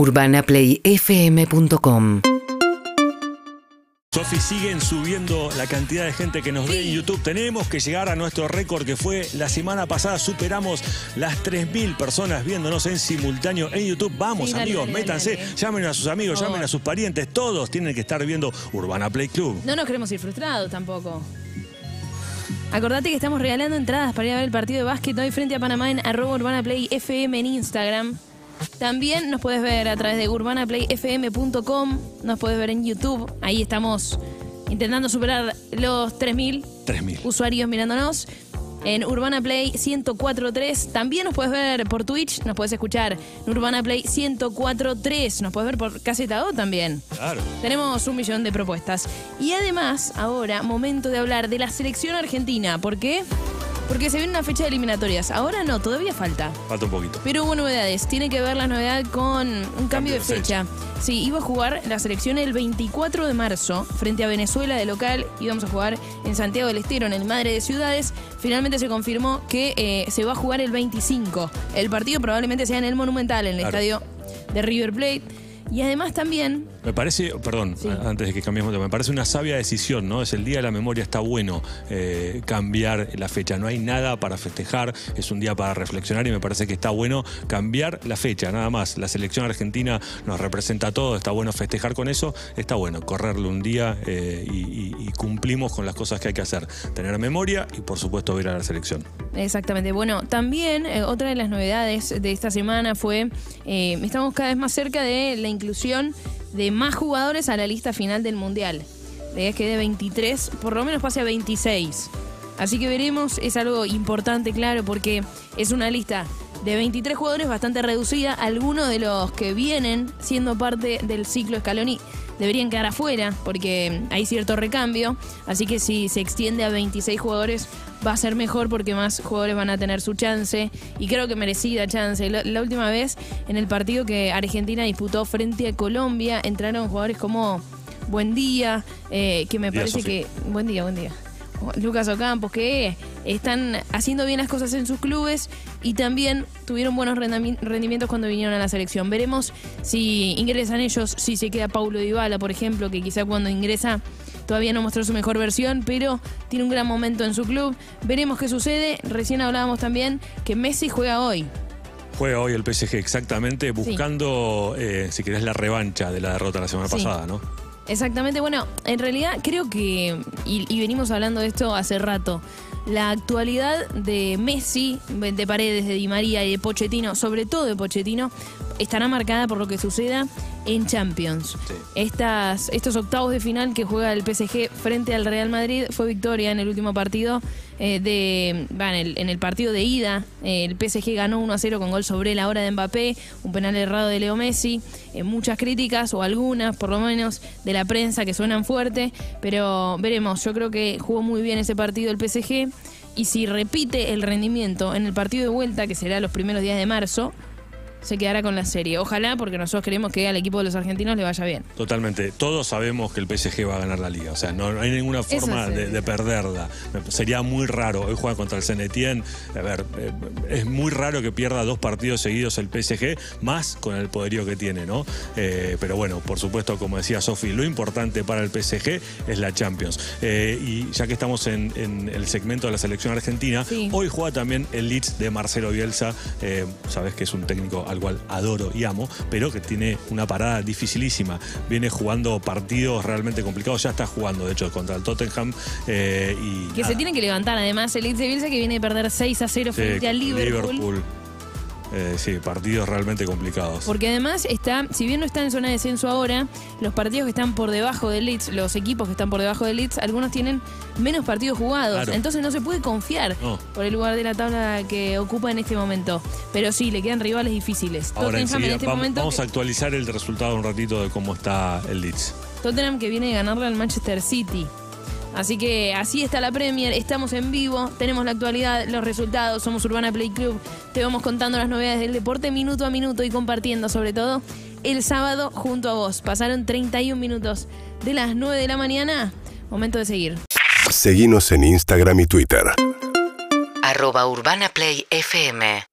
UrbanaPlayFM.com Sofi, siguen subiendo la cantidad de gente que nos ve en YouTube. Tenemos que llegar a nuestro récord que fue la semana pasada. Superamos las 3.000 personas viéndonos en simultáneo en YouTube. Vamos, Sí, dale, amigos, dale, métanse, dale. llamen a sus amigos, llamen a sus parientes. Todos tienen que estar viendo Urbana Play Club. No nos queremos ir frustrados tampoco. Acordate que estamos regalando entradas para ir a ver el partido de básquet hoy frente a Panamá en arroba Urbana Play FM en Instagram. También nos puedes ver a través de urbanaplayfm.com, nos puedes ver en YouTube. Ahí estamos intentando superar los 3.000 3.000. usuarios mirándonos. En Urbana Play 1043. También nos puedes ver por Twitch, nos puedes escuchar en Urbana Play 1043. Nos puedes ver por Caseta O también. Claro. Tenemos un millón de propuestas. Y además, ahora, momento de hablar de la selección argentina. ¿Por qué? Porque se viene una fecha de eliminatorias. Ahora no, todavía falta. Falta un poquito. Pero hubo novedades. Tiene que ver la novedad con un cambio, de de fecha. Sí, iba a jugar la selección el 24 de marzo frente a Venezuela de local. Íbamos a jugar en Santiago del Estero, en el Madre de Ciudades. Finalmente se confirmó que eh, se va a jugar el 25. El partido probablemente sea en el Monumental, en el Claro. estadio de River Plate. Y además también Me parece, perdón, Sí. antes de que cambiemos de tema, me parece una sabia decisión, ¿no? Es el Día de la Memoria, está bueno eh, cambiar la fecha. No hay nada para festejar, es un día para reflexionar y me parece que está bueno cambiar la fecha, nada más. La selección argentina nos representa a todos, está bueno festejar con eso, está bueno correrle un día eh, y, y- y cumplimos con las cosas que hay que hacer. Tener memoria y, por supuesto, ver a la selección. Exactamente. Bueno, también eh, otra de las novedades de esta semana fue, eh, estamos cada vez más cerca de la inclusión de más jugadores a la lista final del Mundial. La idea es que de 23, por lo menos pase a 26. Así que veremos, es algo importante, claro, porque es una lista de 23 jugadores bastante reducida. Algunos de los que vienen siendo parte del ciclo Scaloni deberían quedar afuera porque hay cierto recambio. Así que si se extiende a 26 jugadores va a ser mejor porque más jugadores van a tener su chance y creo que merecida chance. La, la última vez en el partido que Argentina disputó frente a Colombia entraron jugadores como Buen Día, eh, que me Día, parece Sofía. que... Buen día, buen día. Lucas Ocampos, que están haciendo bien las cosas en sus clubes y también tuvieron buenos rendimientos cuando vinieron a la selección. Veremos si ingresan ellos, si se queda Paulo Dybala, por ejemplo, que quizá cuando ingresa todavía no mostró su mejor versión, pero tiene un gran momento en su club. Veremos qué sucede. Recién hablábamos también que Messi juega hoy. Juega hoy el PSG exactamente buscando, eh, si querés, la revancha de la derrota la semana Sí. pasada, ¿no? Exactamente, bueno, en realidad creo que, y, y venimos hablando de esto hace rato, la actualidad de Messi, de Paredes, de Di María y de Pochettino, sobre todo de Pochettino, estará marcada por lo que suceda en Champions. Sí. Estas, estos octavos de final que juega el PSG frente al Real Madrid fue victoria en el último partido eh, de en, el, en el partido de ida. Eh, el PSG ganó 1 a 0 con gol sobre la hora de Mbappé, un penal errado de Leo Messi. Eh, muchas críticas, o algunas por lo menos, de la prensa que suenan fuerte, pero veremos. Yo creo que jugó muy bien ese partido el PSG. Y si repite el rendimiento en el partido de vuelta, que será los primeros días de marzo, se quedará con la serie. Ojalá, porque nosotros queremos que al equipo de los argentinos le vaya bien. Totalmente. Todos sabemos que el PSG va a ganar la liga. O sea, no, no hay ninguna forma sí. de, de perderla. Sería muy raro. Hoy juega contra el Saint-Étienne. A ver, eh, es muy raro que pierda dos partidos seguidos el PSG, más con el poderío que tiene, ¿no? Eh, pero bueno, por supuesto, como decía Sofi, lo importante para el PSG es la Champions. Eh, y ya que estamos en, en el segmento de la selección argentina, Sí. hoy juega también el Leeds de Marcelo Bielsa. Eh, Sabes que es un técnico al cual adoro y amo, pero que tiene una parada dificilísima. Viene jugando partidos realmente complicados. Ya está jugando, de hecho, contra el Tottenham. eh, y Que se tiene que levantar, además, el Leeds de Bielsa que viene de perder 6 a 0 sí, frente al Liverpool. Eh, sí, partidos realmente complicados. Porque además está, si bien no está en zona de descenso ahora, los partidos que están por debajo del Leeds, los equipos que están por debajo del Leeds, algunos tienen menos partidos jugados. Claro. Entonces no se puede confiar No. por el lugar de la tabla que ocupa en este momento. Pero sí, le quedan rivales difíciles. Ahora Tottenham en este vamos, momento. vamos a actualizar el resultado un ratito de cómo está el Leeds. Tottenham que viene de ganarle al Manchester City. Así que así está la Premier, estamos en vivo, tenemos la actualidad, los resultados, somos Urbana Play Club, te vamos contando las novedades del deporte minuto a minuto y compartiendo sobre todo el sábado junto a vos. Pasaron 31 minutos de las 9 de la mañana, momento de seguir. Seguinos en Instagram y Twitter. arroba Urbana Play FM